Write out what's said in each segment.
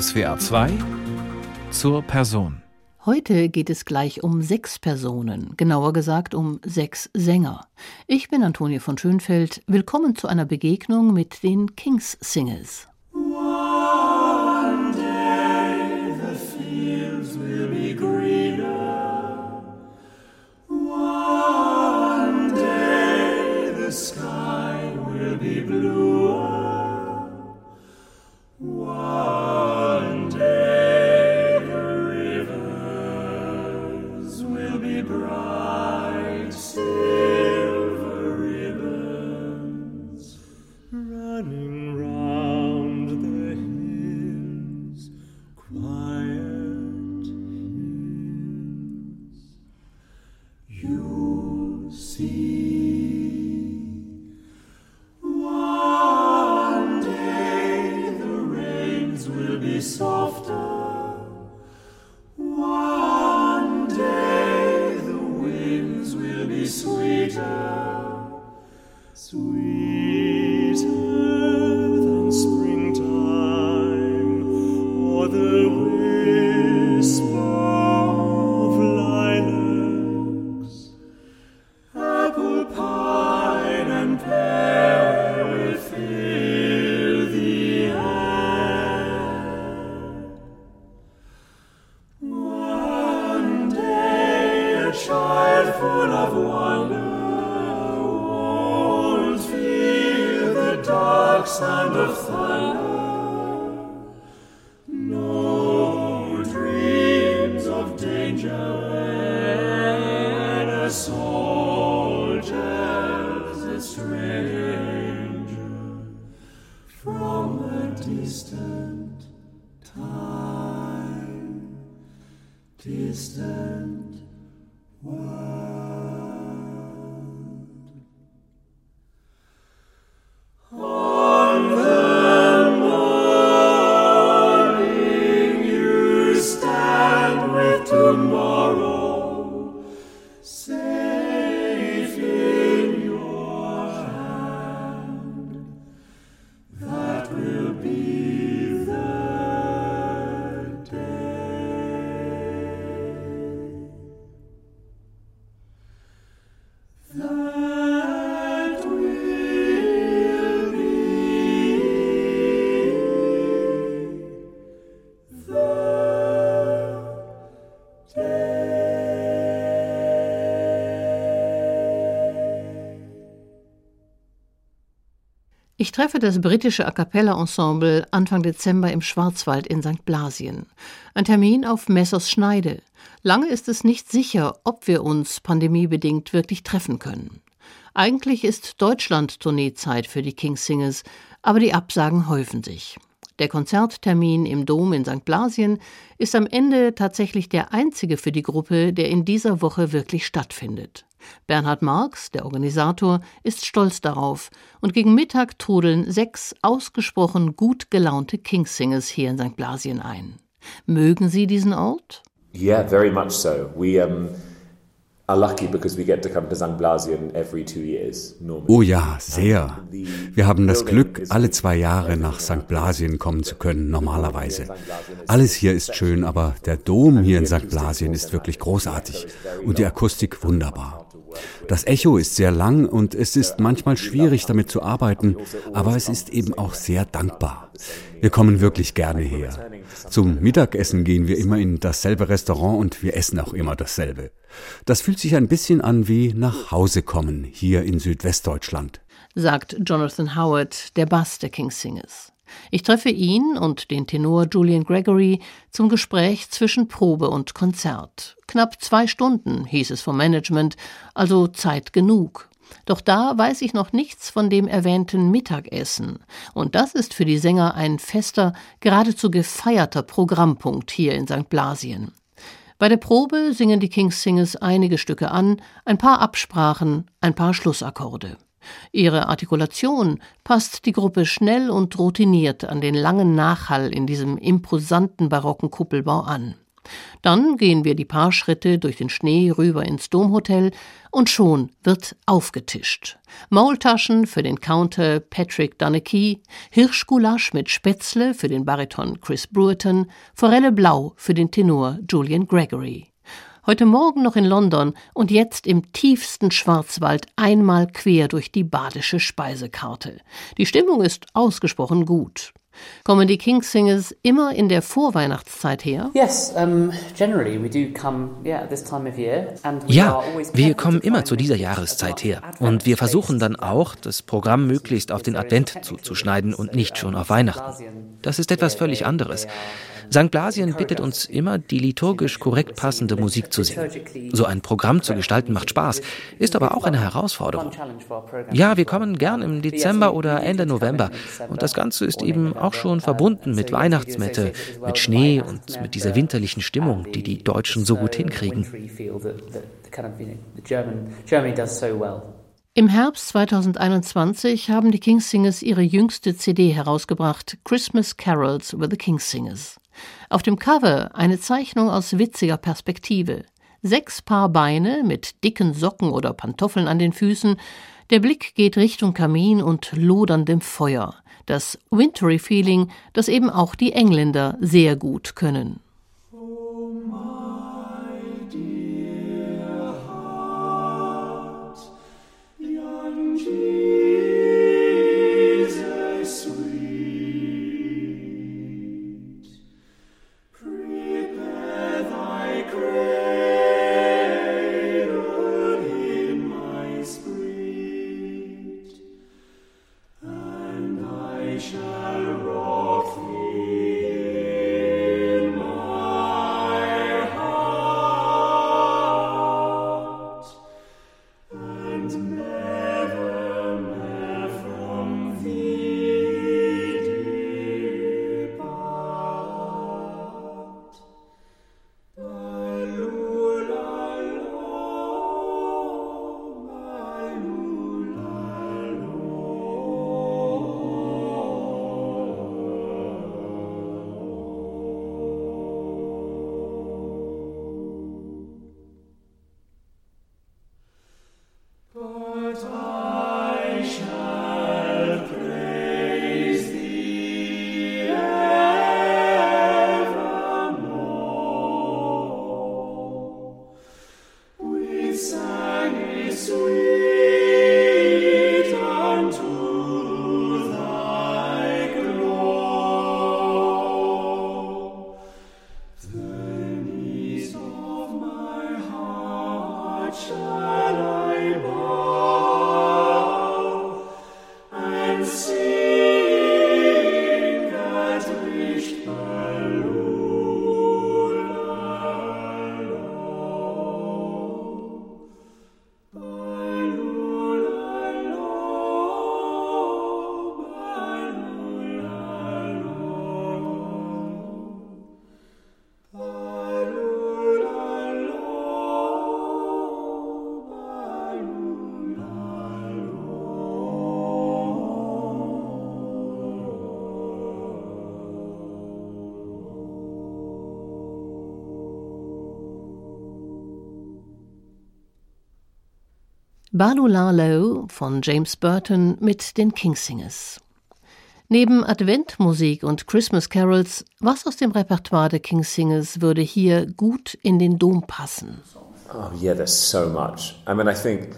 SWA 2 zur Person. Heute geht es gleich um sechs Personen, genauer gesagt um sechs Sänger. Ich bin Antonie von Schönfeld. Willkommen zu einer Begegnung mit den Kings Singers. rocks and of thunder. No dreams of danger when a soldier's a stranger from a distant time, distant world. Ich treffe das britische A cappella Ensemble Anfang Dezember im Schwarzwald in St. Blasien. Ein Termin auf Messers Schneide. Lange ist es nicht sicher, ob wir uns pandemiebedingt wirklich treffen können. Eigentlich ist Deutschland-Tourneezeit für die King Singers, aber die Absagen häufen sich. Der Konzerttermin im Dom in St. Blasien ist am Ende tatsächlich der einzige für die Gruppe, der in dieser Woche wirklich stattfindet. Bernhard Marx, der Organisator, ist stolz darauf und gegen Mittag trudeln sechs ausgesprochen gut gelaunte Kingsingers hier in St. Blasien ein. Mögen Sie diesen Ort? Yeah, very much so. We um Oh ja, sehr. Wir haben das Glück, alle zwei Jahre nach St. Blasien kommen zu können, normalerweise. Alles hier ist schön, aber der Dom hier in St. Blasien ist wirklich großartig und die Akustik wunderbar. Das Echo ist sehr lang und es ist manchmal schwierig damit zu arbeiten, aber es ist eben auch sehr dankbar. Wir kommen wirklich gerne her. Zum Mittagessen gehen wir immer in dasselbe Restaurant und wir essen auch immer dasselbe. Das fühlt sich ein bisschen an wie nach Hause kommen hier in Südwestdeutschland. Sagt Jonathan Howard, der Bass der King Singers. Ich treffe ihn und den Tenor Julian Gregory zum Gespräch zwischen Probe und Konzert. Knapp zwei Stunden, hieß es vom Management, also Zeit genug. Doch da weiß ich noch nichts von dem erwähnten Mittagessen. Und das ist für die Sänger ein fester, geradezu gefeierter Programmpunkt hier in St. Blasien. Bei der Probe singen die Kings Singers einige Stücke an, ein paar Absprachen, ein paar Schlussakkorde. Ihre Artikulation passt die Gruppe schnell und routiniert an den langen Nachhall in diesem imposanten barocken Kuppelbau an. Dann gehen wir die paar Schritte durch den Schnee rüber ins Domhotel und schon wird aufgetischt. Maultaschen für den Counter Patrick Dunekey, Hirschgulasch mit Spätzle für den Bariton Chris Brewerton, Forelle Blau für den Tenor Julian Gregory. Heute Morgen noch in London und jetzt im tiefsten Schwarzwald einmal quer durch die badische Speisekarte. Die Stimmung ist ausgesprochen gut. Kommen die King Singers immer in der Vorweihnachtszeit her? Ja, wir kommen immer zu dieser Jahreszeit her. Und wir versuchen dann auch, das Programm möglichst auf den Advent zuzuschneiden und nicht schon auf Weihnachten. Das ist etwas völlig anderes. St. Blasien bittet uns immer, die liturgisch korrekt passende Musik zu singen. So ein Programm zu gestalten macht Spaß, ist aber auch eine Herausforderung. Ja, wir kommen gern im Dezember oder Ende November und das Ganze ist eben auch schon verbunden mit Weihnachtsmette, mit Schnee und mit dieser winterlichen Stimmung, die die Deutschen so gut hinkriegen. Im Herbst 2021 haben die Kingsingers ihre jüngste CD herausgebracht, Christmas Carols with the Kingsingers. Auf dem Cover eine Zeichnung aus witziger Perspektive. Sechs Paar Beine mit dicken Socken oder Pantoffeln an den Füßen. Der Blick geht Richtung Kamin und loderndem Feuer. Das Wintry Feeling, das eben auch die Engländer sehr gut können. Balu Larlow von James Burton mit den Kingsingers. Neben Adventmusik und Christmas Carols, was aus dem Repertoire der Kingsingers würde hier gut in den Dom passen? Oh yeah, there's so much. I mean, I think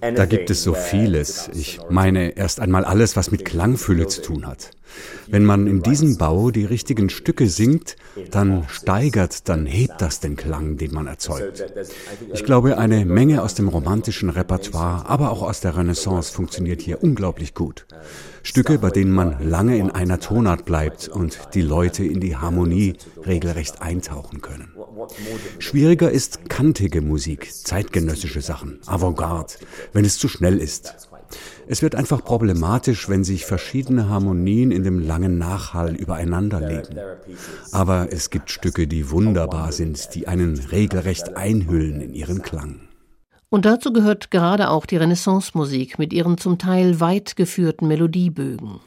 da gibt es so vieles. Ich meine erst einmal alles, was mit Klangfülle zu tun hat. Wenn man in diesem Bau die richtigen Stücke singt, dann steigert, dann hebt das den Klang, den man erzeugt. Ich glaube, eine Menge aus dem romantischen Repertoire, aber auch aus der Renaissance funktioniert hier unglaublich gut. Stücke, bei denen man lange in einer Tonart bleibt und die Leute in die Harmonie regelrecht eintauchen können. Schwieriger ist kantige Musik, zeitgenössische Sachen, Avantgarde, wenn es zu schnell ist. Es wird einfach problematisch, wenn sich verschiedene Harmonien in dem langen Nachhall übereinander legen. Aber es gibt Stücke, die wunderbar sind, die einen regelrecht einhüllen in ihren Klang. Und dazu gehört gerade auch die Renaissance-Musik mit ihren zum Teil weit geführten Melodiebögen.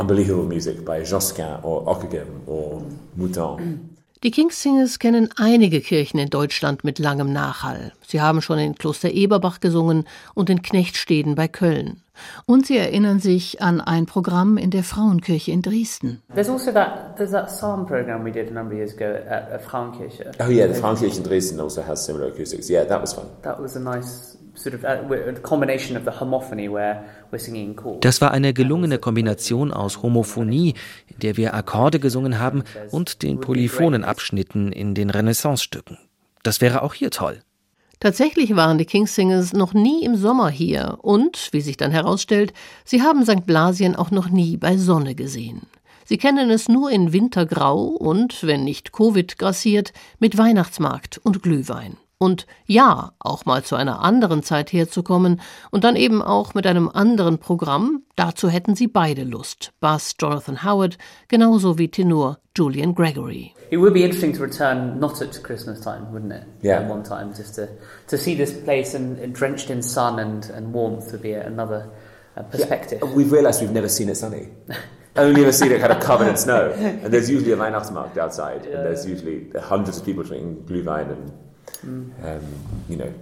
unbelievable music by Josquin or Ockeghem or Mouton. Die Kingssingers kennen einige Kirchen in Deutschland mit langem Nachhall. Sie haben schon in Kloster Eberbach gesungen und in Knechtsteden bei Köln. Und sie erinnern sich an ein Programm in der Frauenkirche in Dresden. There's also that there's that psalm program we did a number of years ago at, at Frauenkirche. Oh yeah, the Frauenkirche in Dresden also has similar acoustics. Yeah, that was fun. That was a nice sort of uh, a combination of the homophony where we're singing chords. Das war eine gelungene Kombination aus Homophonie, in der wir Akkorde gesungen haben, und den polyphonen Abschnitten in den Renaissance-Stücken. Das wäre auch hier toll. Tatsächlich waren die Kingsingers noch nie im Sommer hier und, wie sich dann herausstellt, sie haben St. Blasien auch noch nie bei Sonne gesehen. Sie kennen es nur in Wintergrau und, wenn nicht Covid grassiert, mit Weihnachtsmarkt und Glühwein. Und ja, auch mal zu einer anderen Zeit herzukommen und dann eben auch mit einem anderen Programm, dazu hätten sie beide Lust. Bass Jonathan Howard, genauso wie Tenor Julian Gregory. It would be interesting to return not at Christmas time, wouldn't it? Yeah. At one time, just to, to see this place and, and drenched in sun and, and warmth would be another uh, perspective. Yeah. We've realised we've never seen it sunny. Only ever seen it kind of covered in snow. And there's usually a Weihnachtsmarkt outside, yeah. and there's usually hundreds of people drinking Glühwein and. Um, you know,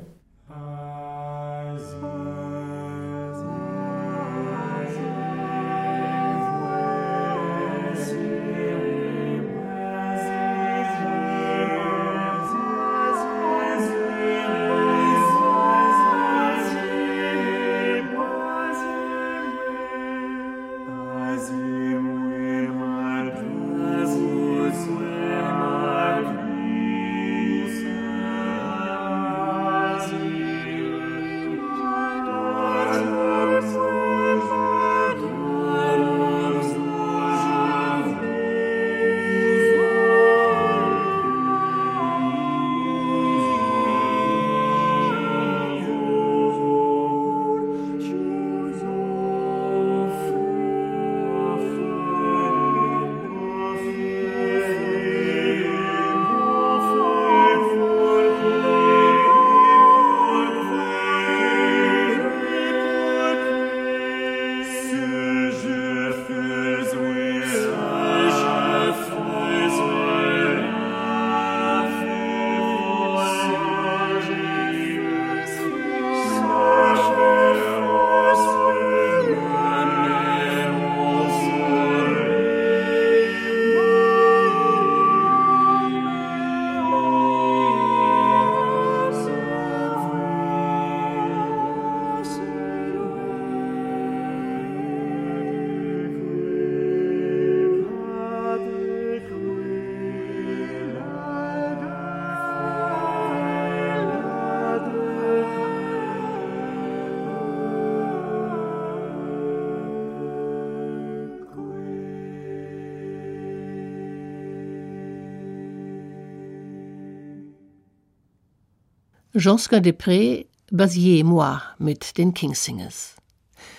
Josca Depré, Basier Moi mit den Kingsingers.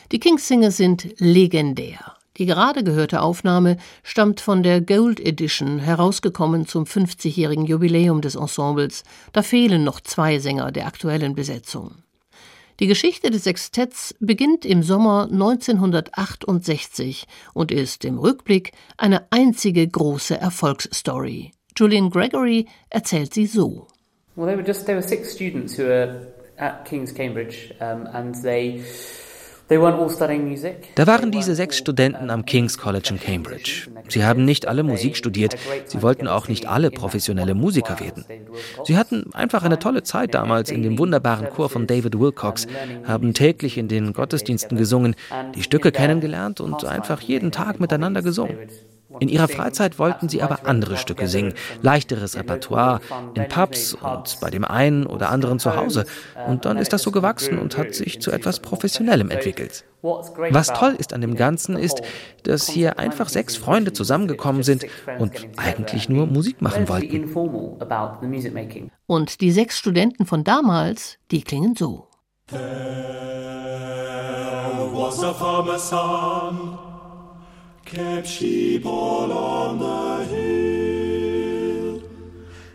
Die Kingsingers sind legendär. Die gerade gehörte Aufnahme stammt von der Gold Edition, herausgekommen zum 50-jährigen Jubiläum des Ensembles. Da fehlen noch zwei Sänger der aktuellen Besetzung. Die Geschichte des Sextetts beginnt im Sommer 1968 und ist im Rückblick eine einzige große Erfolgsstory. Julian Gregory erzählt sie so. Well, they were just there were six students who were at King's Cambridge, um, and they. Da waren diese sechs Studenten am King's College in Cambridge. Sie haben nicht alle Musik studiert, sie wollten auch nicht alle professionelle Musiker werden. Sie hatten einfach eine tolle Zeit damals in dem wunderbaren Chor von David Wilcox, haben täglich in den Gottesdiensten gesungen, die Stücke kennengelernt und einfach jeden Tag miteinander gesungen. In ihrer Freizeit wollten sie aber andere Stücke singen, leichteres Repertoire, in Pubs und bei dem einen oder anderen zu Hause. Und dann ist das so gewachsen und hat sich zu etwas Professionellem entwickelt. Was toll ist an dem Ganzen ist, dass hier einfach sechs Freunde zusammengekommen sind und eigentlich nur Musik machen wollten. Und die sechs Studenten von damals, die klingen so. There was a farmer's son kept sheep all on the hill.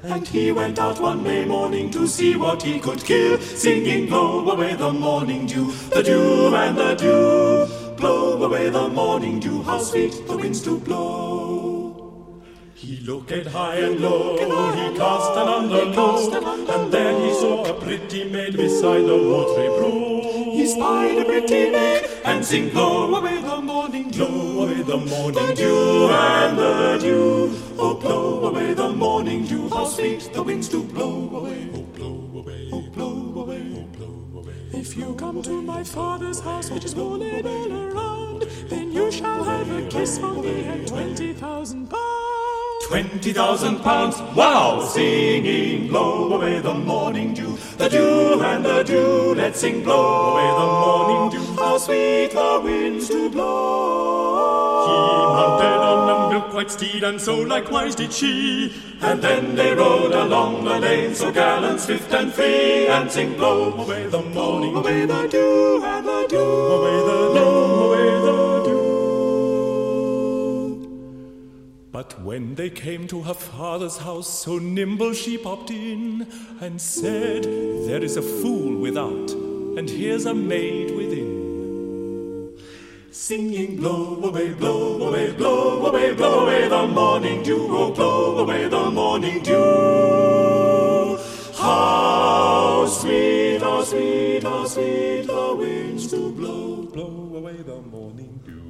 And he went out one May morning to see what he could kill, singing, Blow away the morning dew, the dew and the dew. Blow away the morning dew, how sweet the winds do blow. He looked at high and low, he cast an underlow, and then he saw a pretty maid beside the watery brook. Spied a pretty maid and sing blow away the morning, blow away the morning dew and the dew. Oh, blow away the morning dew, how sweet the winds do blow away. Oh, blow away, oh, blow away, oh, blow away. If you come to my father's house, which is morning all around, then you shall have a kiss for me and twenty thousand pounds. Twenty thousand pounds, wow! Singing, blow away the morning dew, the dew and the dew. Let's sing, blow away the morning dew. How sweet the winds do blow. He mounted on a milk-white steed, and so likewise did she. And then they rode along the lane, so gallant, swift and free, and sing, blow away the morning, blow away the dew and the dew, away But when they came to her father's house, so nimble she popped in and said, There is a fool without, and here's a maid within. Singing, blow away, blow away, blow away, blow away the morning dew, oh, blow away the morning dew. How sweet, how sweet, how sweet the winds do blow, blow away the morning dew.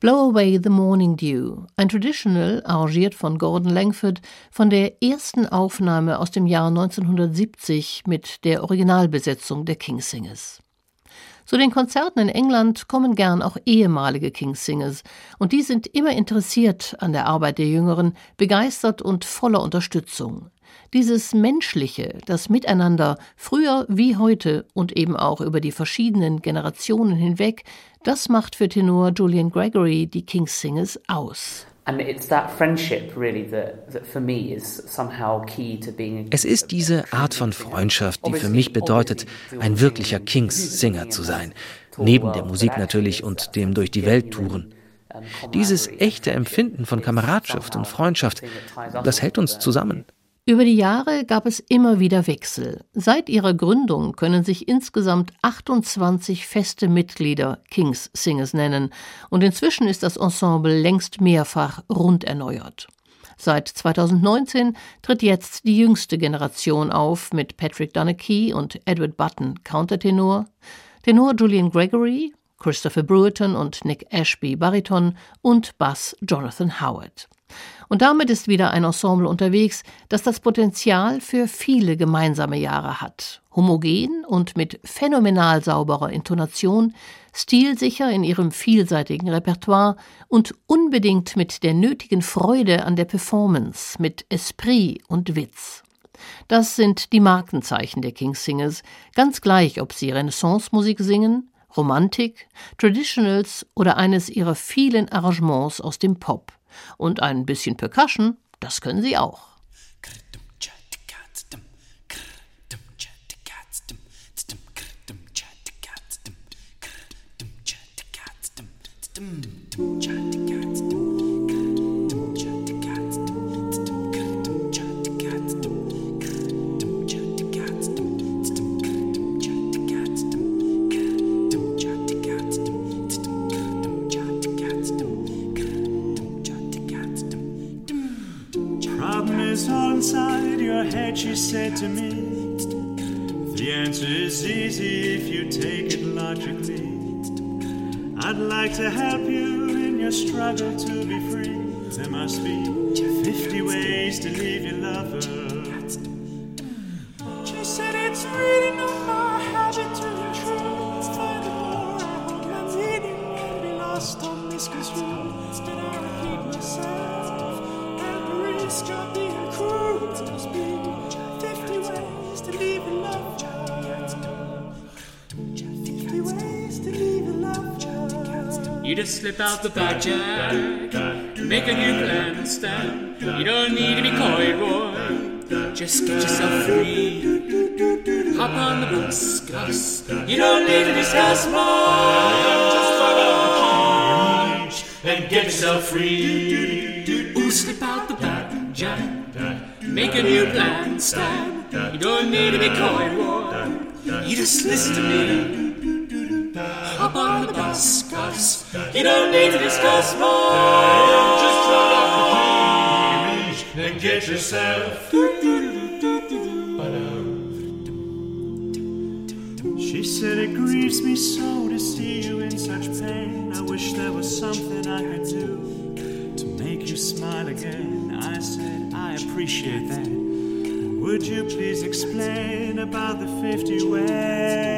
Blow Away the Morning Dew, ein Traditional, arrangiert von Gordon Langford, von der ersten Aufnahme aus dem Jahr 1970 mit der Originalbesetzung der Kingsingers. Zu den Konzerten in England kommen gern auch ehemalige Kingsingers, und die sind immer interessiert an der Arbeit der Jüngeren, begeistert und voller Unterstützung. Dieses Menschliche, das Miteinander, früher wie heute und eben auch über die verschiedenen Generationen hinweg, das macht für Tenor Julian Gregory die King's Singers aus. Es ist diese Art von Freundschaft, die für mich bedeutet, ein wirklicher Kings-Singer zu sein. Neben der Musik natürlich und dem durch die Welt touren. Dieses echte Empfinden von Kameradschaft und Freundschaft, das hält uns zusammen. Über die Jahre gab es immer wieder Wechsel. Seit ihrer Gründung können sich insgesamt 28 feste Mitglieder Kings Singers nennen und inzwischen ist das Ensemble längst mehrfach rund erneuert. Seit 2019 tritt jetzt die jüngste Generation auf mit Patrick Donaghy und Edward Button Countertenor, Tenor Julian Gregory, Christopher Brewerton und Nick Ashby Bariton und Bass Jonathan Howard. Und damit ist wieder ein Ensemble unterwegs, das das Potenzial für viele gemeinsame Jahre hat. Homogen und mit phänomenal sauberer Intonation, stilsicher in ihrem vielseitigen Repertoire und unbedingt mit der nötigen Freude an der Performance, mit Esprit und Witz. Das sind die Markenzeichen der King Singers, ganz gleich, ob sie Renaissance-Musik singen, Romantik, Traditionals oder eines ihrer vielen Arrangements aus dem Pop. Und ein bisschen Percussion, das können sie auch. inside your head, she said to me. The answer is easy if you take it logically. I'd like to help you in your struggle to be free. There must be 50 ways to leave your lover. She said it's really not my habit to You just slip out the back. Make a new plan stand. You don't need to be coy. Just get yourself free. Hop on the bus, Gus. You don't need to discuss much. And get yourself free. Ooh, slip out the back. Make a new plan stand. You don't need to be coy. You just listen to me. You don't need to discuss more. Just turn off the TV and get yourself. She said it grieves me so to see you in such pain. I wish there was something I could do to make you smile again. I said I appreciate that. Would you please explain about the 50 ways?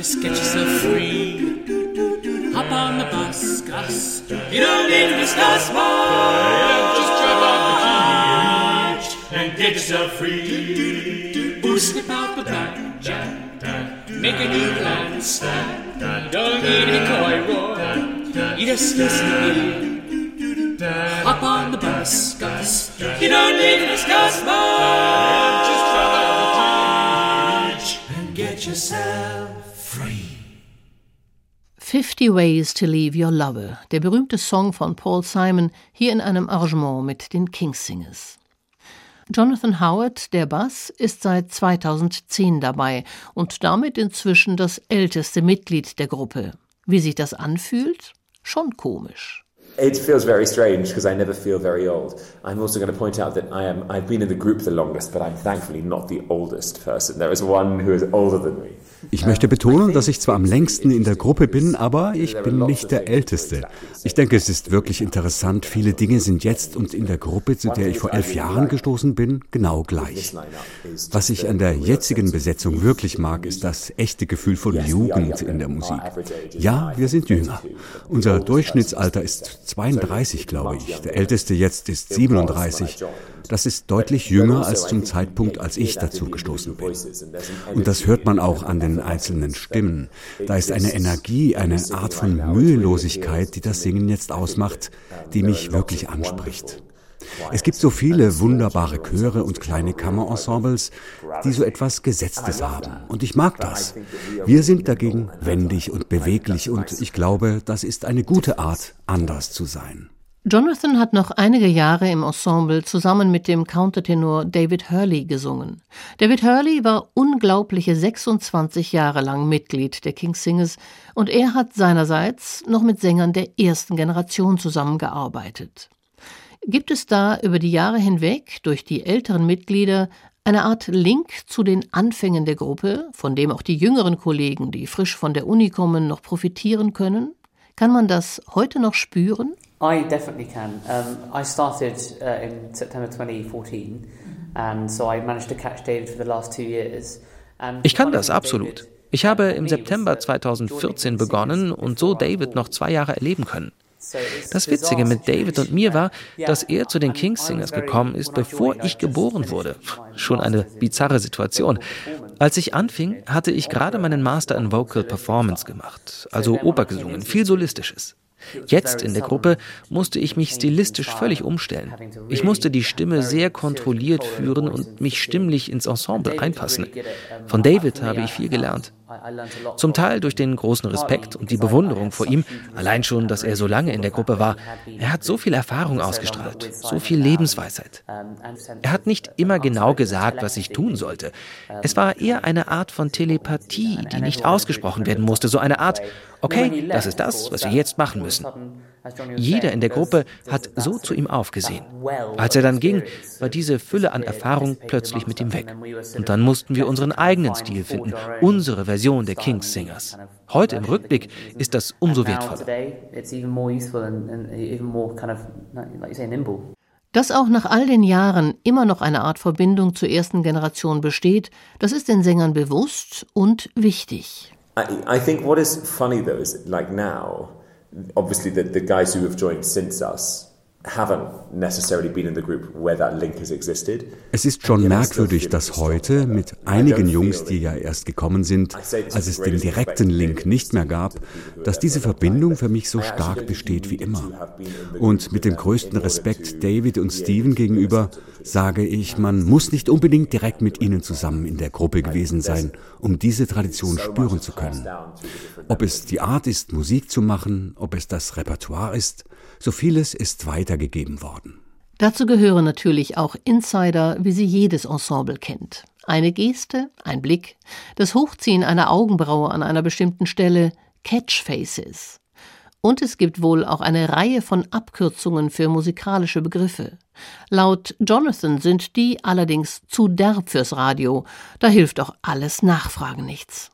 Just get yourself free. Hop on the bus, Gus. You don't need to discuss more. Just drop off the key and get yourself free. Ooh, slip out the back, Jack. Make a new plan. Don't need to be coy, Roy. You just listen to me. Hop on the bus, Gus. You don't need to discuss more. 50 Ways to Leave Your Lover, der berühmte Song von Paul Simon, hier in einem Arrangement mit den Kings Singers. Jonathan Howard, der Bass, ist seit 2010 dabei und damit inzwischen das älteste Mitglied der Gruppe. Wie sich das anfühlt? Schon komisch. It feels very strange because I never feel very old. I'm also going to point out that I am I've been in the group the longest, but I'm thankfully not the oldest person. There is one who is older than me. Ich möchte betonen, dass ich zwar am längsten in der Gruppe bin, aber ich bin nicht der Älteste. Ich denke, es ist wirklich interessant. Viele Dinge sind jetzt und in der Gruppe, zu der ich vor elf Jahren gestoßen bin, genau gleich. Was ich an der jetzigen Besetzung wirklich mag, ist das echte Gefühl von Jugend in der Musik. Ja, wir sind jünger. Unser Durchschnittsalter ist 32, glaube ich. Der älteste jetzt ist 37. Das ist deutlich jünger als zum Zeitpunkt, als ich dazu gestoßen bin. Und das hört man auch an den einzelnen Stimmen. Da ist eine Energie, eine Art von Mühelosigkeit, die das Singen jetzt ausmacht, die mich wirklich anspricht. Es gibt so viele wunderbare Chöre und kleine Kammerensembles, die so etwas Gesetztes haben. Und ich mag das. Wir sind dagegen wendig und beweglich und ich glaube, das ist eine gute Art, anders zu sein. Jonathan hat noch einige Jahre im Ensemble zusammen mit dem Countertenor David Hurley gesungen. David Hurley war unglaubliche 26 Jahre lang Mitglied der King Singers und er hat seinerseits noch mit Sängern der ersten Generation zusammengearbeitet. Gibt es da über die Jahre hinweg durch die älteren Mitglieder eine Art Link zu den Anfängen der Gruppe, von dem auch die jüngeren Kollegen, die frisch von der Uni kommen, noch profitieren können? Kann man das heute noch spüren? I definitely can. Um, I started uh, in September 2014, and so I managed to catch David for the last two years. And Ich kann das absolut. Ich habe im September 2014 begonnen und so David noch zwei Jahre erleben können. Das Witzige mit David und mir war, dass er zu den Kings Singers gekommen ist, bevor ich geboren wurde. Schon eine bizarre Situation. Als ich anfing, hatte ich gerade meinen Master in Vocal Performance gemacht, also Oper gesungen, viel Solistisches. Jetzt in der Gruppe musste ich mich stilistisch völlig umstellen. Ich musste die Stimme sehr kontrolliert führen und mich stimmlich ins Ensemble einpassen. Von David habe ich viel gelernt. Zum Teil durch den großen Respekt und die Bewunderung vor ihm, allein schon, dass er so lange in der Gruppe war. Er hat so viel Erfahrung ausgestrahlt, so viel Lebensweisheit. Er hat nicht immer genau gesagt, was ich tun sollte. Es war eher eine Art von Telepathie, die nicht ausgesprochen werden musste, so eine Art, okay, das ist das, was wir jetzt machen müssen. Jeder in der Gruppe hat so zu ihm aufgesehen. Als er dann ging, war diese Fülle an Erfahrung plötzlich mit ihm weg. Und dann mussten wir unseren eigenen Stil finden, unsere Version der Kings Singers. Heute im Rückblick ist das umso wertvoller. Dass auch nach all den Jahren immer noch eine Art Verbindung zur ersten Generation besteht, das ist den Sängern bewusst und wichtig. I, I think what is funny though is like now, obviously the, the guys who have joined since us Es ist schon merkwürdig, dass heute mit einigen Jungs, die ja erst gekommen sind, als es den direkten Link nicht mehr gab, dass diese Verbindung für mich so stark besteht wie immer. Und mit dem größten Respekt David und Steven gegenüber sage ich, man muss nicht unbedingt direkt mit ihnen zusammen in der Gruppe gewesen sein, um diese Tradition spüren zu können. Ob es die Art ist, Musik zu machen, ob es das Repertoire ist, so vieles ist weitergegeben worden. Dazu gehören natürlich auch Insider, wie sie jedes Ensemble kennt. Eine Geste, ein Blick, das Hochziehen einer Augenbraue an einer bestimmten Stelle, Catchfaces. Und es gibt wohl auch eine Reihe von Abkürzungen für musikalische Begriffe. Laut Jonathan sind die allerdings zu derb fürs Radio, da hilft auch alles Nachfragen nichts.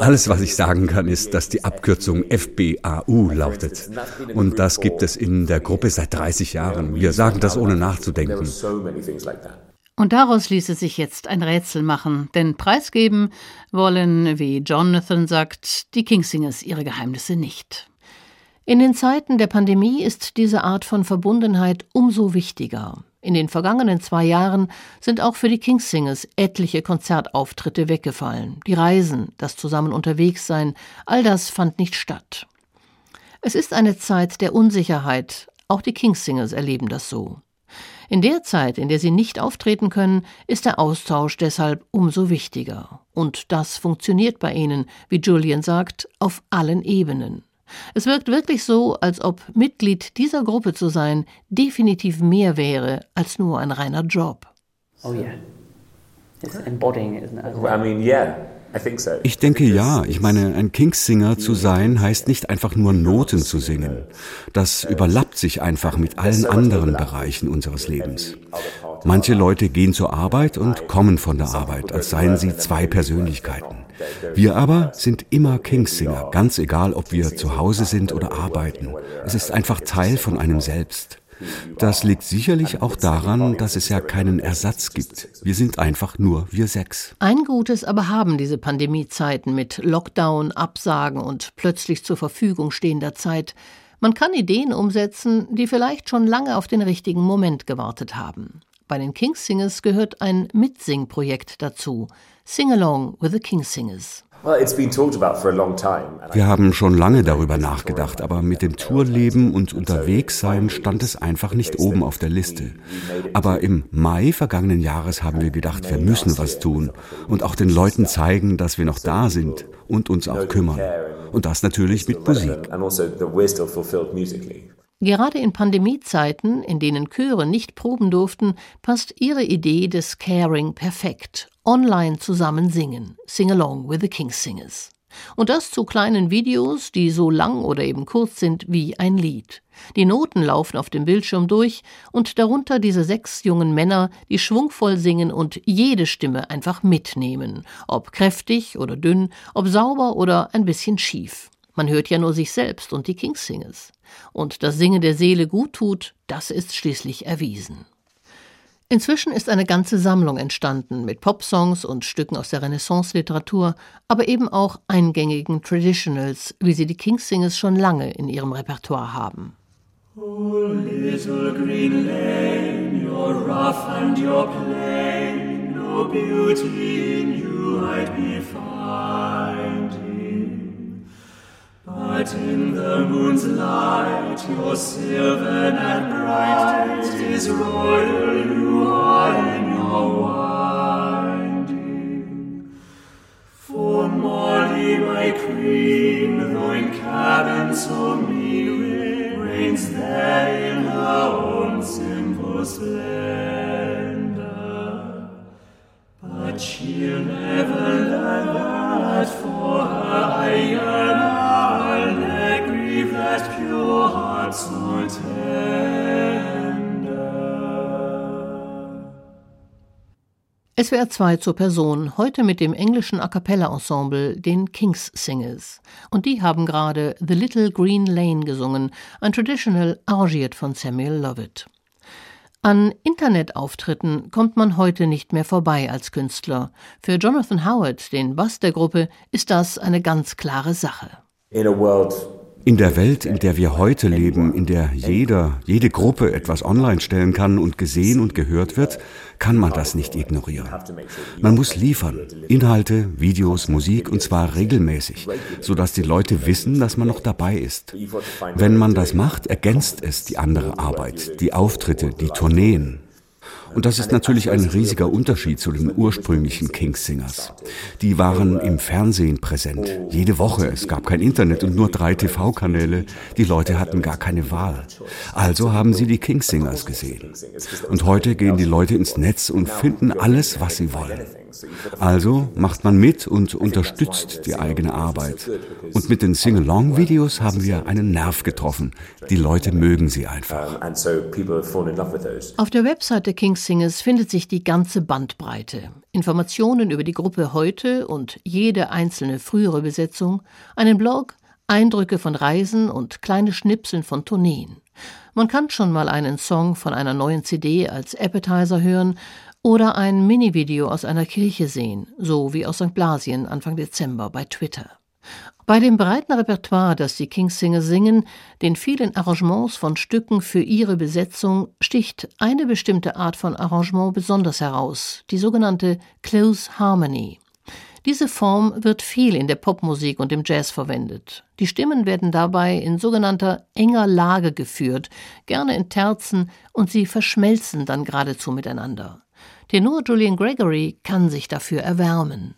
Alles, was ich sagen kann, ist, dass die Abkürzung FBAU lautet. Und das gibt es in der Gruppe seit 30 Jahren. Wir sagen das ohne nachzudenken. Und daraus ließe sich jetzt ein Rätsel machen, denn preisgeben wollen, wie Jonathan sagt, die Kingsingers ihre Geheimnisse nicht. In den Zeiten der Pandemie ist diese Art von Verbundenheit umso wichtiger. In den vergangenen zwei Jahren sind auch für die Kingsingers etliche Konzertauftritte weggefallen. Die Reisen, das zusammen unterwegs sein, all das fand nicht statt. Es ist eine Zeit der Unsicherheit. Auch die Kingsingers erleben das so. In der Zeit, in der sie nicht auftreten können, ist der Austausch deshalb umso wichtiger. Und das funktioniert bei ihnen, wie Julian sagt, auf allen Ebenen. Es wirkt wirklich so, als ob Mitglied dieser Gruppe zu sein definitiv mehr wäre als nur ein reiner Job. Oh yeah. It's embodying it, isn't it? I mean, yeah. Ich denke ja. Ich meine, ein Kingsinger zu sein heißt nicht einfach nur Noten zu singen. Das überlappt sich einfach mit allen anderen Bereichen unseres Lebens. Manche Leute gehen zur Arbeit und kommen von der Arbeit, als seien sie zwei Persönlichkeiten. Wir aber sind immer Kingsinger, ganz egal, ob wir zu Hause sind oder arbeiten. Es ist einfach Teil von einem selbst. Das liegt sicherlich auch daran, dass es ja keinen Ersatz gibt. Wir sind einfach nur wir sechs. Ein Gutes aber haben diese Pandemiezeiten mit Lockdown, Absagen und plötzlich zur Verfügung stehender Zeit. Man kann Ideen umsetzen, die vielleicht schon lange auf den richtigen Moment gewartet haben. Bei den Kingsingers gehört ein Mitsingprojekt dazu. Sing Along with the Kingsingers. Wir haben schon lange darüber nachgedacht, aber mit dem Tourleben und Unterwegssein stand es einfach nicht oben auf der Liste. Aber im Mai vergangenen Jahres haben wir gedacht, wir müssen was tun und auch den Leuten zeigen, dass wir noch da sind und uns auch kümmern. Und das natürlich mit Musik. Gerade in Pandemiezeiten, in denen Chöre nicht proben durften, passt ihre Idee des Caring perfekt. Online zusammen singen. Sing along with the Kingsingers. Und das zu kleinen Videos, die so lang oder eben kurz sind wie ein Lied. Die Noten laufen auf dem Bildschirm durch und darunter diese sechs jungen Männer, die schwungvoll singen und jede Stimme einfach mitnehmen. Ob kräftig oder dünn, ob sauber oder ein bisschen schief. Man hört ja nur sich selbst und die Kingsingers. Und dass Singen der Seele gut tut, das ist schließlich erwiesen. Inzwischen ist eine ganze Sammlung entstanden mit Popsongs und Stücken aus der Renaissance-Literatur, aber eben auch eingängigen Traditionals, wie sie die Kingsingers schon lange in ihrem Repertoire haben. Oh, little green lane, you're rough and you're plain, no beauty in you I'd be finding. But in the moon's light, you're silver and bright. is royal you are in your winding. For Molly, my queen, though in cabin so mean, reigns there in her own simple splendor. But she'll never learn that for her I yearn. SWR 2 zur Person, heute mit dem englischen A cappella Ensemble, den King's Singers. Und die haben gerade The Little Green Lane gesungen, ein Traditional arrangiert von Samuel Lovett. An Internetauftritten kommt man heute nicht mehr vorbei als Künstler. Für Jonathan Howard, den Bass der Gruppe, ist das eine ganz klare Sache. In a world In der Welt, in der wir heute leben, in der jeder, jede Gruppe etwas online stellen kann und gesehen und gehört wird, kann man das nicht ignorieren. Man muss liefern. Inhalte, Videos, Musik und zwar regelmäßig, sodass die Leute wissen, dass man noch dabei ist. Wenn man das macht, ergänzt es die andere Arbeit, die Auftritte, die Tourneen. Und das ist natürlich ein riesiger Unterschied zu den ursprünglichen King's-Singers. Die waren im Fernsehen präsent, jede Woche. Es gab kein Internet und nur drei TV-Kanäle. Die Leute hatten gar keine Wahl. Also haben sie die King's-Singers gesehen. Und heute gehen die Leute ins Netz und finden alles, was sie wollen. Also macht man mit und unterstützt die eigene Arbeit. Und mit den Sing-Along-Videos haben wir einen Nerv getroffen. Die Leute mögen sie einfach. Auf der Website der King Singers findet sich die ganze Bandbreite. Informationen über die Gruppe heute und jede einzelne frühere Besetzung, einen Blog, Eindrücke von Reisen und kleine Schnipseln von Tourneen. Man kann schon mal einen Song von einer neuen CD als Appetizer hören oder ein Minivideo aus einer Kirche sehen, so wie aus St. Blasien Anfang Dezember bei Twitter. Bei dem breiten Repertoire, das die Kingsinger singen, den vielen Arrangements von Stücken für ihre Besetzung, sticht eine bestimmte Art von Arrangement besonders heraus, die sogenannte Close Harmony. Diese Form wird viel in der Popmusik und im Jazz verwendet. Die Stimmen werden dabei in sogenannter enger Lage geführt, gerne in Terzen, und sie verschmelzen dann geradezu miteinander. Tenor Julian Gregory kann sich dafür erwärmen.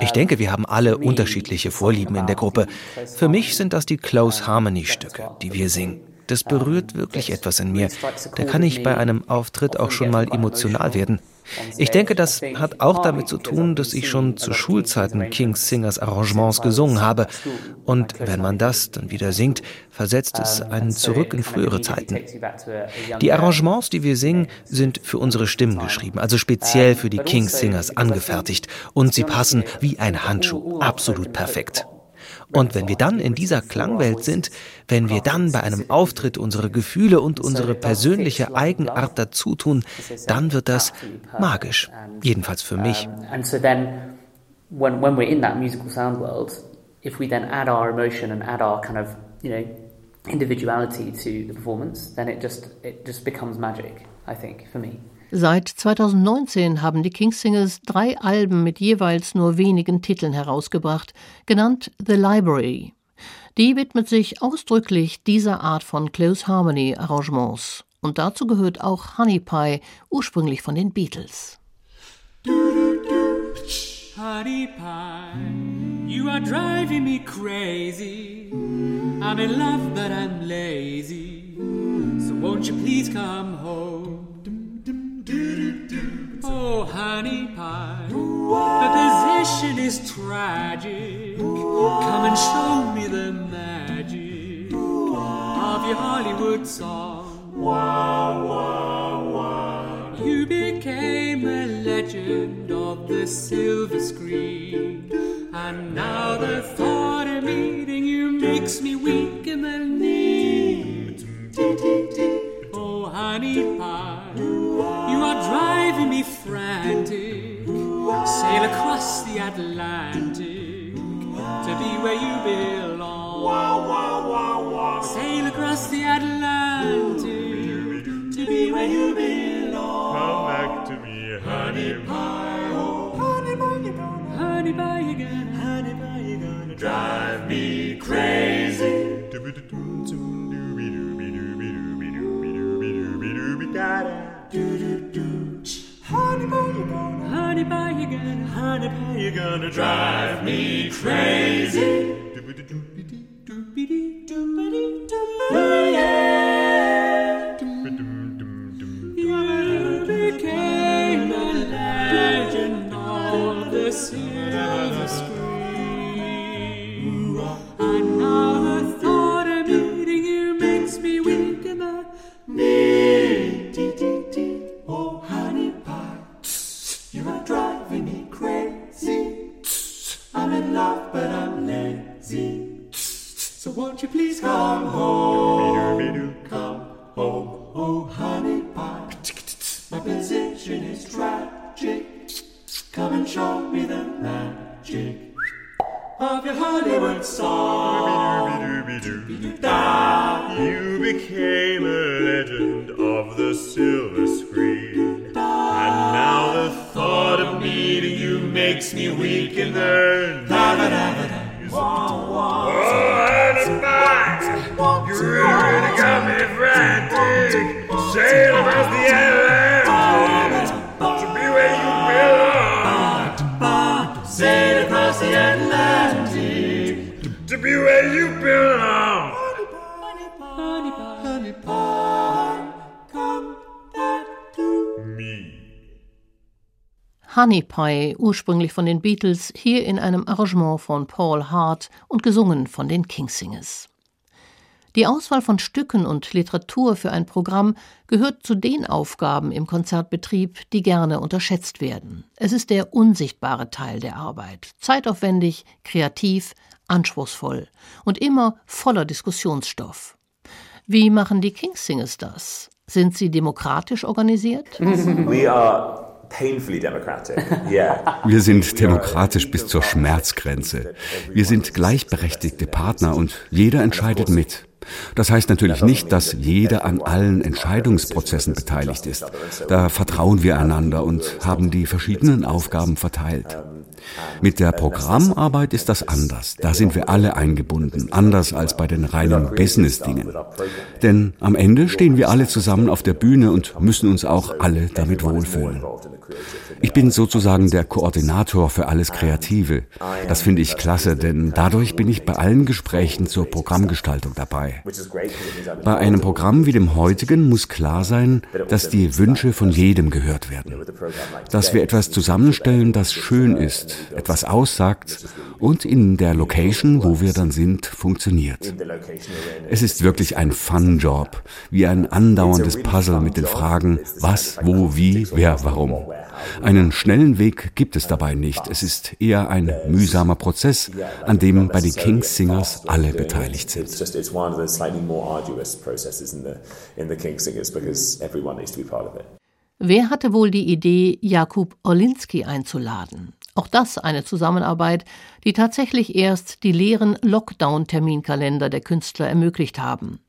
Ich denke, wir haben alle unterschiedliche Vorlieben in der Gruppe. Für mich sind das die Close Harmony Stücke, die wir singen. Das berührt wirklich etwas in mir. Da kann ich bei einem Auftritt auch schon mal emotional werden. Ich denke, das hat auch damit zu tun, dass ich schon zu Schulzeiten King's Singers Arrangements gesungen habe. Und wenn man das dann wieder singt, versetzt es einen zurück in frühere Zeiten. Die Arrangements, die wir singen, sind für unsere Stimmen geschrieben, also speziell für die King's Singers angefertigt. Und sie passen wie ein Handschuh absolut perfekt. Und wenn wir dann in dieser Klangwelt sind, wenn wir dann bei einem Auftritt unsere Gefühle und unsere persönliche Eigenart dazutun, dann wird das magisch. Jedenfalls für mich. when, when we're in that musical sound world, if we then add our emotion and add our kind of, individuality to the performance, then it just it just becomes magic, I think, for me. Seit 2019 haben die King Singers drei Alben mit jeweils nur wenigen Titeln herausgebracht, genannt The Library. Die widmet sich ausdrücklich dieser Art von Close Harmony Arrangements. Und dazu gehört auch Honey Pie, ursprünglich von den Beatles. Honey Pie, you are driving me crazy. I'm in love, but I'm lazy. So won't you please come home? Oh, honey pie, the position is tragic. Come and show me the magic of your Hollywood song. You became a legend of the silver screen, and now the thought of meeting you makes me weak in the knee. Oh, honey pie, Sail across the Atlantic to be where you belong. Sail across the Atlantic to be where you belong. Come back to me, honey pie. Oh, honey pie, you're gonna, honey pie, you're gonna, honey pie, you're gonna drive me crazy. Honey pie, you gonna, honey pie, you gonna drive me crazy. You are driving me crazy. I'm in love, but I'm lazy. So won't you please come home? Honey Pie, ursprünglich von den Beatles, hier in einem Arrangement von Paul Hart und gesungen von den Kingsingers. Die Auswahl von Stücken und Literatur für ein Programm gehört zu den Aufgaben im Konzertbetrieb, die gerne unterschätzt werden. Es ist der unsichtbare Teil der Arbeit, zeitaufwendig, kreativ, anspruchsvoll und immer voller Diskussionsstoff. Wie machen die Kingsingers das? Sind sie demokratisch organisiert? We are painfully democratic. Yeah. Wir sind demokratisch bis zur Schmerzgrenze. Wir sind gleichberechtigte Partner und jeder entscheidet mit. Das heißt natürlich nicht, dass jeder an allen Entscheidungsprozessen beteiligt ist. Da vertrauen wir einander und haben die verschiedenen Aufgaben verteilt. Mit der Programmarbeit ist das anders. Da sind wir alle eingebunden, anders als bei den reinen Business-Dingen. Denn am Ende stehen wir alle zusammen auf der Bühne und müssen uns auch alle damit wohlfühlen. Ich bin sozusagen der Koordinator für alles Kreative. Das finde ich klasse, denn dadurch bin ich bei allen Gesprächen zur Programmgestaltung dabei. Bei einem Programm wie dem heutigen muss klar sein, dass die Wünsche von jedem gehört werden. Dass wir etwas zusammenstellen, das schön ist, etwas aussagt und in der Location, wo wir dann sind, funktioniert. Es ist wirklich ein Fun-Job, wie ein andauerndes Puzzle mit den Fragen, was, wo, wie, wer, warum. Einen schnellen Weg gibt es dabei nicht. Es ist eher ein mühsamer Prozess, an dem bei den Kings Singers alle beteiligt sind. Wer hatte wohl die Idee, Jakub Orlinski einzuladen? Auch das eine Zusammenarbeit, die tatsächlich erst die leeren Lockdown-Terminkalender der Künstler ermöglicht haben.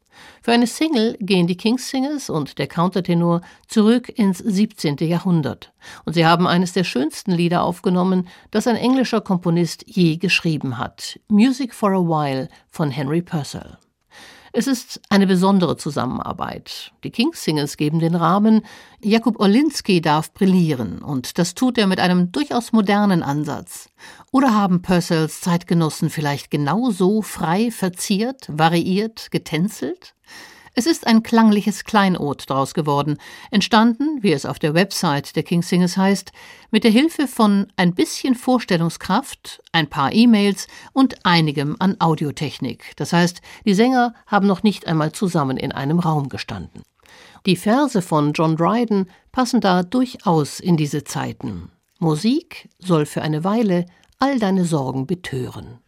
Für eine Single gehen die Kings Singers und der Countertenor zurück ins 17. Jahrhundert. Und sie haben eines der schönsten Lieder aufgenommen, das ein englischer Komponist je geschrieben hat. Music for a While von Henry Purcell. Es ist eine besondere Zusammenarbeit. Die Kings Singers geben den Rahmen, Jakub Orlinski darf brillieren und das tut er mit einem durchaus modernen Ansatz. Oder haben Purcells Zeitgenossen vielleicht genauso frei verziert, variiert, getänzelt? Es ist ein klangliches Kleinod daraus geworden, entstanden, wie es auf der Website der King Singers heißt, mit der Hilfe von ein bisschen Vorstellungskraft, ein paar E-Mails und einigem an Audiotechnik. Das heißt, die Sänger haben noch nicht einmal zusammen in einem Raum gestanden. Die Verse von John Dryden passen da durchaus in diese Zeiten. Musik soll für eine Weile all deine Sorgen betören.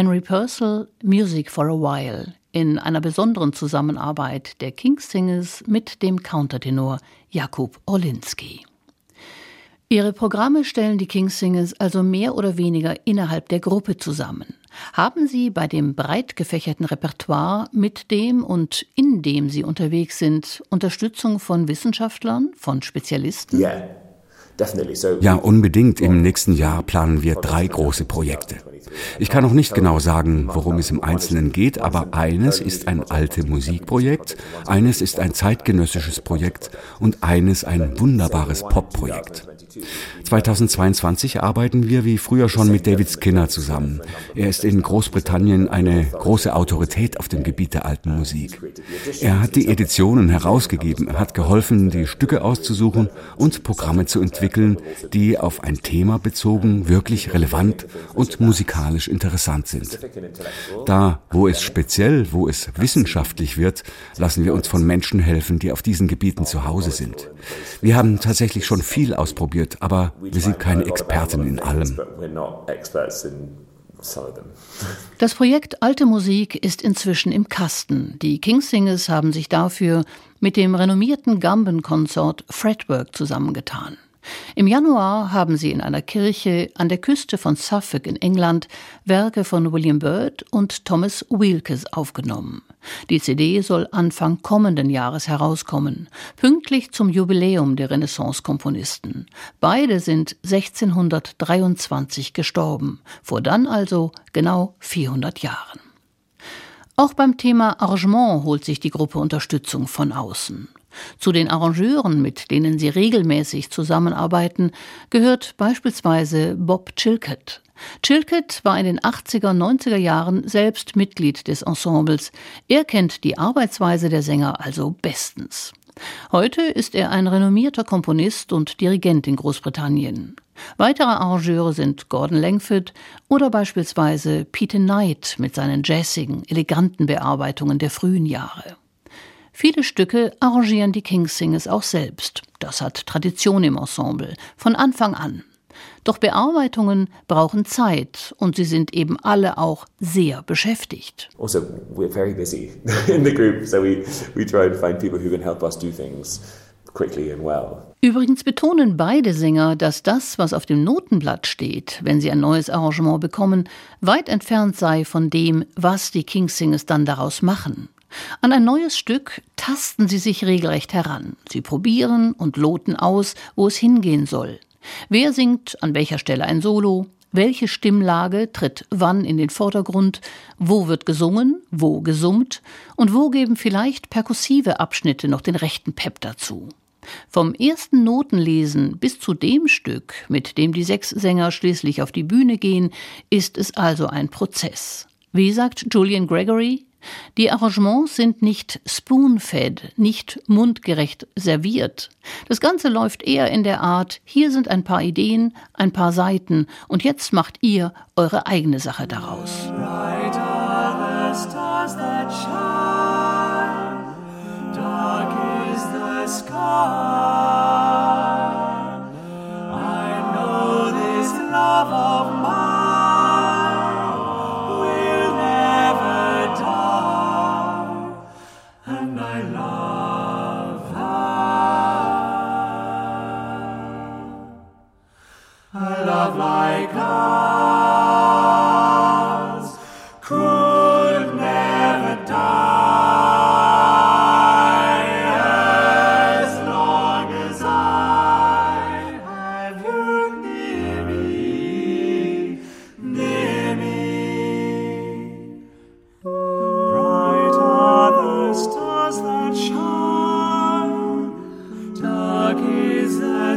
Henry Purcell Music for a While in einer besonderen Zusammenarbeit der King's Singers mit dem Countertenor Jakub Orlinski. Ihre Programme stellen die King's Singers also mehr oder weniger innerhalb der Gruppe zusammen. Haben Sie bei dem breit gefächerten Repertoire, mit dem und in dem Sie unterwegs sind, Unterstützung von Wissenschaftlern, von Spezialisten? Yeah. Ja, unbedingt. Im nächsten Jahr planen wir drei große Projekte. Ich kann noch nicht genau sagen, worum es im Einzelnen geht, aber eines ist ein alte Musikprojekt, eines ist ein zeitgenössisches Projekt und eines ein wunderbares Popprojekt. 2022 arbeiten wir wie früher schon mit David Skinner zusammen. Er ist in Großbritannien eine große Autorität auf dem Gebiet der alten Musik. Er hat die Editionen herausgegeben, er hat geholfen, die Stücke auszusuchen und Programme zu entwickeln, die auf ein Thema bezogen wirklich relevant und musikalisch interessant sind. Da, wo es speziell, wo es wissenschaftlich wird, lassen wir uns von Menschen helfen, die auf diesen Gebieten zu Hause sind. Wir haben tatsächlich schon viel ausprobiert, aber wir sind keine Experten in allem. Das Projekt Alte Musik ist inzwischen im Kasten. Die Kingsingers haben sich dafür mit dem renommierten Gamben-Konsort Fretwork zusammengetan. Im Januar haben sie in einer Kirche an der Küste von Suffolk in England Werke von William Byrd und Thomas Wilkes aufgenommen. Die CD soll Anfang kommenden Jahres herauskommen, pünktlich zum Jubiläum der Renaissance-Komponisten. Beide sind 1623 gestorben, vor dann also genau 400 Jahren. Auch beim Thema Arrangement holt sich die Gruppe Unterstützung von außen. Zu den Arrangeuren, mit denen sie regelmäßig zusammenarbeiten, gehört beispielsweise Bob Chilcott. Chilcott war in den 80er, 90er Jahren selbst Mitglied des Ensembles. Er kennt die Arbeitsweise der Sänger also bestens. Heute ist er ein renommierter Komponist und Dirigent in Großbritannien. Weitere Arrangeure sind Gordon Langford oder beispielsweise Peter Knight mit seinen jazzigen, eleganten Bearbeitungen der frühen Jahre. Viele Stücke arrangieren die Kingsingers auch selbst. Das hat Tradition im Ensemble, von Anfang an. Doch Bearbeitungen brauchen Zeit und sie sind eben alle auch sehr beschäftigt. Also, we're very busy in the group, so we, we try to find people who can help us do things. Übrigens betonen beide Sänger, dass das, was auf dem Notenblatt steht, wenn sie ein neues Arrangement bekommen, weit entfernt sei von dem, was die Kingsingers dann daraus machen. An ein neues Stück tasten sie sich regelrecht heran. Sie probieren und loten aus, wo es hingehen soll. Wer singt an welcher Stelle ein Solo? Welche Stimmlage tritt wann in den Vordergrund? Wo wird gesungen? Wo gesummt? Und wo geben vielleicht perkussive Abschnitte noch den rechten Pep dazu? Vom ersten Notenlesen bis zu dem Stück, mit dem die sechs Sänger schließlich auf die Bühne gehen, ist es also ein Prozess. Wie sagt Julian Gregory, Die Arrangements sind nicht spoon-fed, nicht mundgerecht serviert. Das Ganze läuft eher in der Art, hier sind ein paar Ideen, ein paar Seiten und jetzt macht ihr eure eigene Sache daraus. love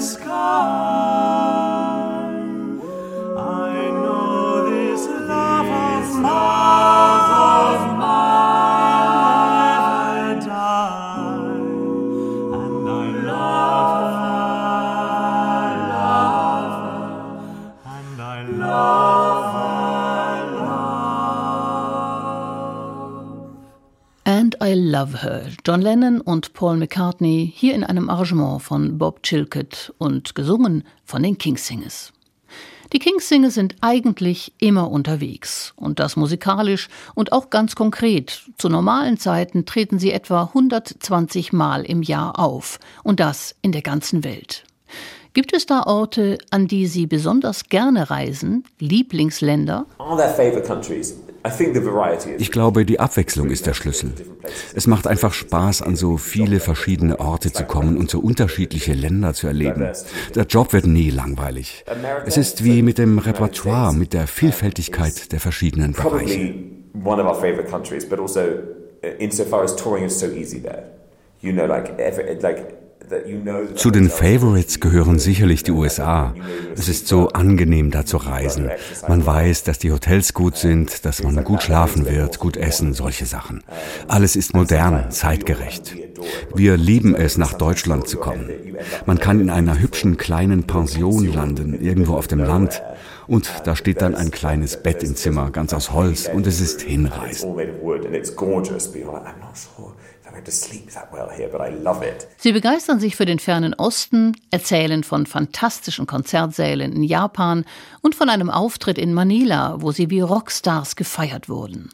of Love Her. John Lennon und Paul McCartney hier in einem Arrangement von Bob Chilcott und gesungen von den Kingsingers. Die Kingsingers sind eigentlich immer unterwegs und das musikalisch und auch ganz konkret. Zu normalen Zeiten treten sie etwa 120 Mal im Jahr auf und das in der ganzen Welt. Gibt es da Orte, an die Sie besonders gerne reisen, Lieblingsländer? Are there favorite countries? Ich glaube, die Abwechslung ist der Schlüssel. Es macht einfach Spaß, an so viele verschiedene Orte zu kommen und so unterschiedliche Länder zu erleben. Der Job wird nie langweilig. Es ist wie mit dem Repertoire, mit der Vielfältigkeit der verschiedenen Bereiche. Also, uh, insofar as touring is so easy there. You know, like, every, like zu den Favorites gehören sicherlich die USA. Es ist so angenehm, da zu reisen. Man weiß, dass die Hotels gut sind, dass man gut schlafen wird, gut essen, solche Sachen. Alles ist modern, zeitgerecht. Wir lieben es, nach Deutschland zu kommen. Man kann in einer hübschen kleinen Pension landen, irgendwo auf dem Land. Und da steht dann ein kleines Bett im Zimmer, ganz aus Holz, und es ist hinreißend. Sie begeistern sich für den fernen Osten, erzählen von fantastischen Konzertsälen in Japan und von einem Auftritt in Manila, wo sie wie Rockstars gefeiert wurden.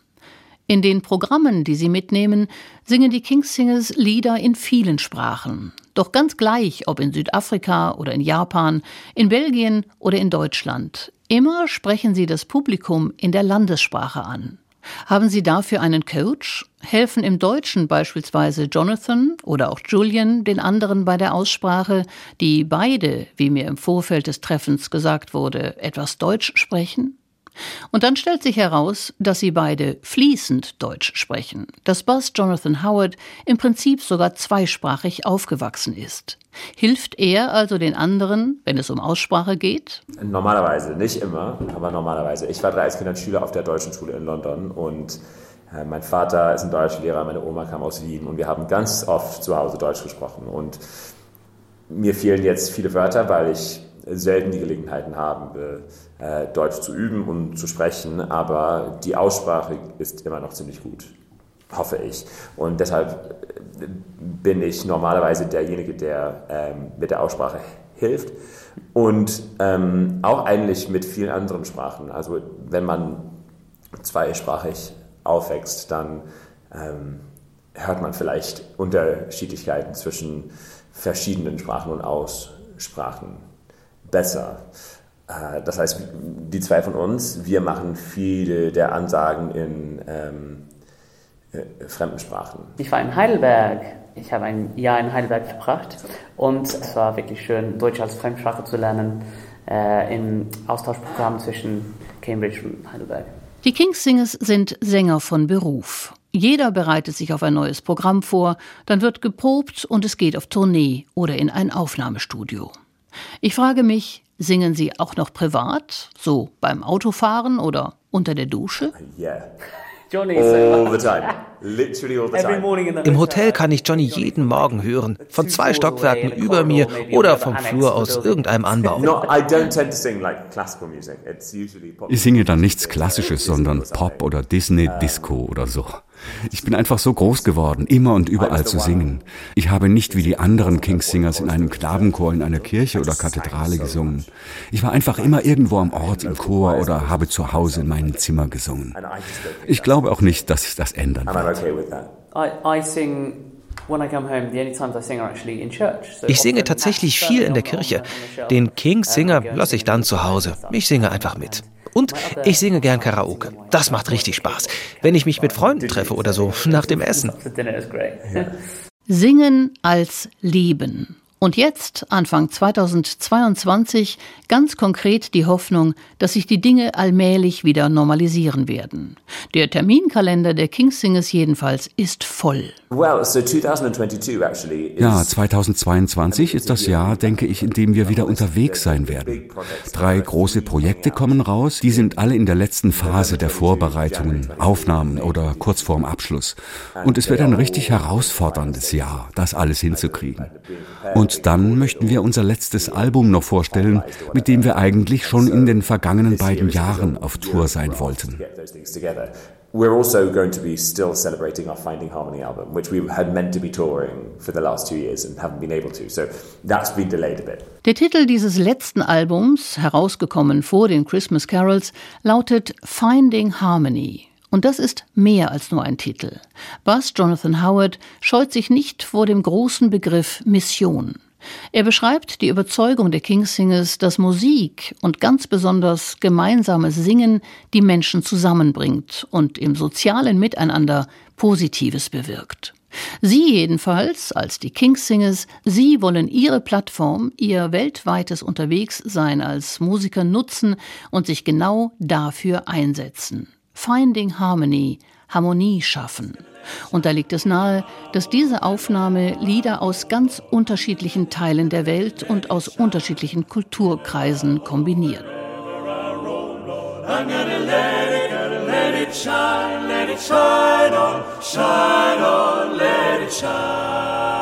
In den Programmen, die sie mitnehmen, singen die Kingsingers Lieder in vielen Sprachen. Doch ganz gleich, ob in Südafrika oder in Japan, in Belgien oder in Deutschland. Immer sprechen sie das Publikum in der Landessprache an. Haben Sie dafür einen Coach? Helfen im Deutschen beispielsweise Jonathan oder auch Julian den anderen bei der Aussprache, die beide, wie mir im Vorfeld des Treffens gesagt wurde, etwas Deutsch sprechen? Und dann stellt sich heraus, dass sie beide fließend Deutsch sprechen, dass Buzz Jonathan Howard im Prinzip sogar zweisprachig aufgewachsen ist. Hilft er also den anderen, wenn es um Aussprache geht? Normalerweise, nicht immer, aber normalerweise. Ich war 30 Kinder Schüler auf der deutschen Schule in London und äh, mein Vater ist ein Deutschlehrer, meine Oma kam aus Wien und wir haben ganz oft zu Hause Deutsch gesprochen. Und mir fehlen jetzt viele Wörter, weil ich selten die Gelegenheiten habe, äh, Deutsch zu üben und zu sprechen, aber die Aussprache ist immer noch ziemlich gut, hoffe ich. Und deshalb bin ich normalerweise derjenige, der ähm, mit der Aussprache hilft und ähm, auch eigentlich mit vielen anderen Sprachen. Also wenn man zweisprachig aufwächst, dann ähm, hört man vielleicht Unterschiedlichkeiten zwischen verschiedenen Sprachen und Aussprachen besser. Äh, das heißt, die zwei von uns, wir machen viele der Ansagen in ähm, äh, fremden Sprachen. Ich war in Heidelberg. Ich habe ein Jahr in Heidelberg verbracht und es war wirklich schön, Deutsch als Fremdsprache zu lernen äh, im Austauschprogramm zwischen Cambridge und Heidelberg. Die Kingssingers sind Sänger von Beruf. Jeder bereitet sich auf ein neues Programm vor, dann wird geprobt und es geht auf Tournee oder in ein Aufnahmestudio. Ich frage mich, singen Sie auch noch privat, so beim Autofahren oder unter der Dusche? Yeah. All the time. Literally all the time. Im Hotel kann ich Johnny jeden Morgen hören, von zwei Stockwerken über mir oder vom Flur aus irgendeinem Anbau. No, I don't tend to sing like classical music. It's usually pop. Ich singe dann nichts Klassisches, sondern Pop oder Disney, Disco oder so. Ich bin einfach so groß geworden, immer und überall zu singen. Ich habe nicht wie die anderen King's-Singers in einem Knabenchor in einer Kirche oder Kathedrale gesungen. Ich war einfach immer irgendwo am Ort im Chor oder habe zu Hause in meinem Zimmer gesungen. Ich glaube auch nicht, dass sich das ändern wird. Ich singe tatsächlich at viel in der Kirche. Den King's Singer lasse ich dann zu Hause. Ich singe einfach mit. Und ich singe gern Karaoke. Das macht richtig Spaß. Wenn ich mich mit Freunden treffe oder so, nach dem Essen. Singen als Leben. Und jetzt, Anfang 2022, ganz konkret die Hoffnung, dass sich die Dinge allmählich wieder normalisieren werden. Der Terminkalender der Kings Singers jedenfalls ist voll. Well, so 2022 actually is Ja, 2022 ist das Jahr, denke ich, in dem wir wieder unterwegs sein werden. Drei große Projekte kommen raus, die sind alle in der letzten Phase der Vorbereitungen, Aufnahmen oder kurz vorm Abschluss. Und es wird ein richtig herausforderndes Jahr, das alles hinzukriegen. Und dann möchten wir unser letztes Album noch vorstellen, mit dem wir eigentlich schon in den vergangenen beiden Jahren auf Tour sein wollten. We're also going to be still celebrating our Finding Harmony album, which we had meant to be touring for the last two years and haven't been able to. So that's been delayed a bit. Der Titel dieses letzten Albums, herausgekommen vor den Christmas Carols, lautet Finding Harmony. Und das ist mehr als nur ein Titel. Bass Jonathan Howard scheut sich nicht vor dem großen Begriff Mission. Er beschreibt die Überzeugung der Kings Singers, dass Musik und ganz besonders gemeinsames Singen die Menschen zusammenbringt und im sozialen Miteinander Positives bewirkt. Sie jedenfalls, als die Kings Singers, Sie wollen Ihre Plattform, Ihr weltweites Unterwegssein als Musiker nutzen und sich genau dafür einsetzen. Finding Harmony, Harmonie schaffen. Und da liegt es nahe, dass diese Aufnahme Lieder aus ganz unterschiedlichen Teilen der Welt und aus unterschiedlichen Kulturkreisen kombiniert. This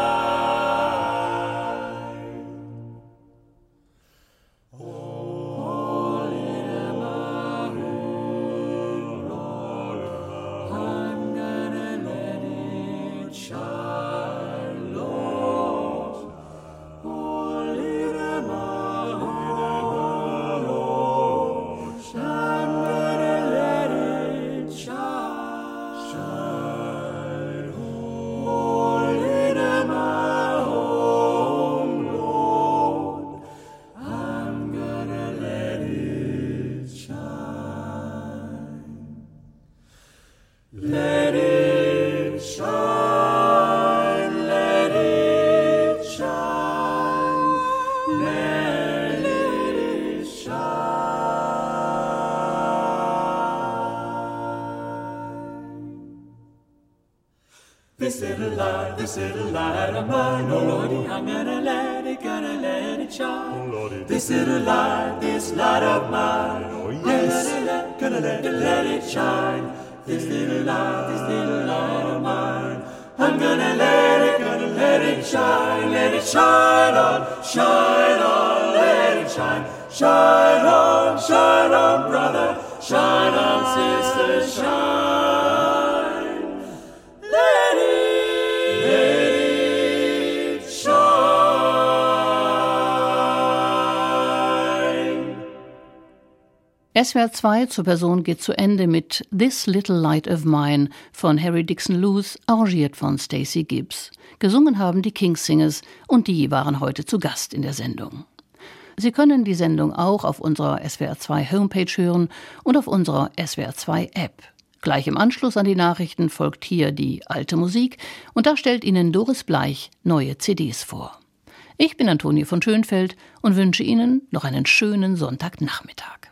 little light of mine, oh Lordy, I'm gonna let it, gonna let it shine. Oh Lordy, this little light, this light of mine, oh yes, gonna let, gonna let, gonna let it shine. This little light, this little light of mine, I'm gonna let it, gonna let it shine, let it shine on, SWR 2 zur Person geht zu Ende mit This Little Light of Mine von Harry Dixon Lewis, arrangiert von Stacey Gibbs. Gesungen haben die Kings Singers und die waren heute zu Gast in der Sendung. Sie können die Sendung auch auf unserer SWR 2 Homepage hören und auf unserer SWR 2 App. Gleich im Anschluss an die Nachrichten folgt hier die alte Musik und da stellt Ihnen Doris Bleich neue CDs vor. Ich bin Antonie von Schönfeld und wünsche Ihnen noch einen schönen Sonntagnachmittag.